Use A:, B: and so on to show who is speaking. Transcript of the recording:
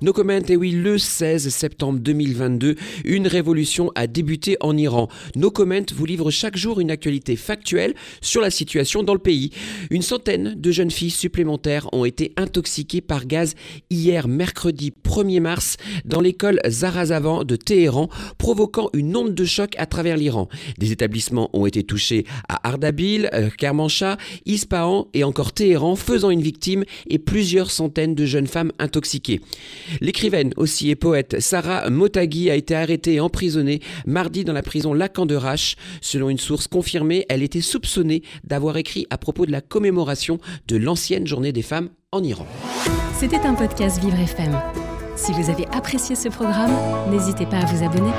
A: No comment, et oui, le 16 septembre 2022, une révolution a débuté en Iran. No comment vous livre chaque jour une actualité factuelle sur la situation dans le pays. Une centaine de jeunes filles supplémentaires ont été intoxiquées par gaz hier mercredi 1er mars dans l'école Zarazavan de Téhéran, provoquant une onde de choc à travers l'Iran. Des établissements ont été touchés à Ardabil, euh, Kermanshah, Ispahan et encore Téhéran, faisant une victime et plusieurs centaines de jeunes femmes intoxiquées. L'écrivaine aussi et poète Sarah Motagui a été arrêtée et emprisonnée mardi dans la prison Lacan de Rache. Selon une source confirmée, elle était soupçonnée d'avoir écrit à propos de la commémoration de l'ancienne journée des femmes en Iran.
B: C'était un podcast Vivre FM. Si vous avez apprécié ce programme, n'hésitez pas à vous abonner.